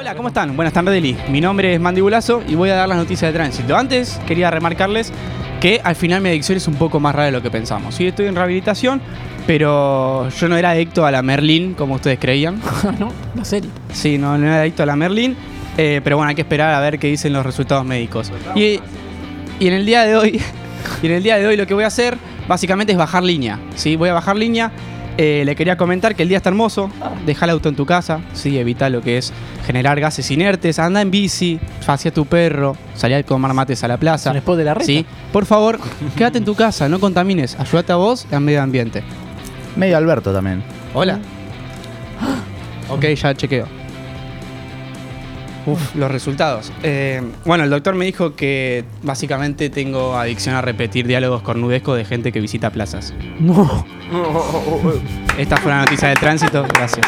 Hola, ¿cómo están? Buenas tardes, Deli. Mi nombre es Mandibulazo y voy a dar las noticias de tránsito. Antes, quería remarcarles que al final mi adicción es un poco más rara de lo que pensamos. Sí, estoy en rehabilitación, pero yo no era adicto a la Merlin, como ustedes creían. no, la serie. Sí, no, no era adicto a la Merlin, eh, pero bueno, hay que esperar a ver qué dicen los resultados médicos. Y, y en el día de hoy, y en el día de hoy lo que voy a hacer básicamente es bajar línea. ¿sí? Voy a bajar línea. Eh, le quería comentar que el día está hermoso. Deja el auto en tu casa. Sí, evita lo que es generar gases inertes. Anda en bici. Pasea a tu perro. Salí a comer mates a la plaza. Spot de la reta. Sí. Por favor, quédate en tu casa. No contamines. Ayúdate a vos y al medio ambiente. Medio Alberto también. Hola. Ok, ya chequeo. Uf, los resultados. Eh, bueno, el doctor me dijo que básicamente tengo adicción a repetir diálogos cornudescos de gente que visita plazas. No. Esta fue la noticia del tránsito. Gracias.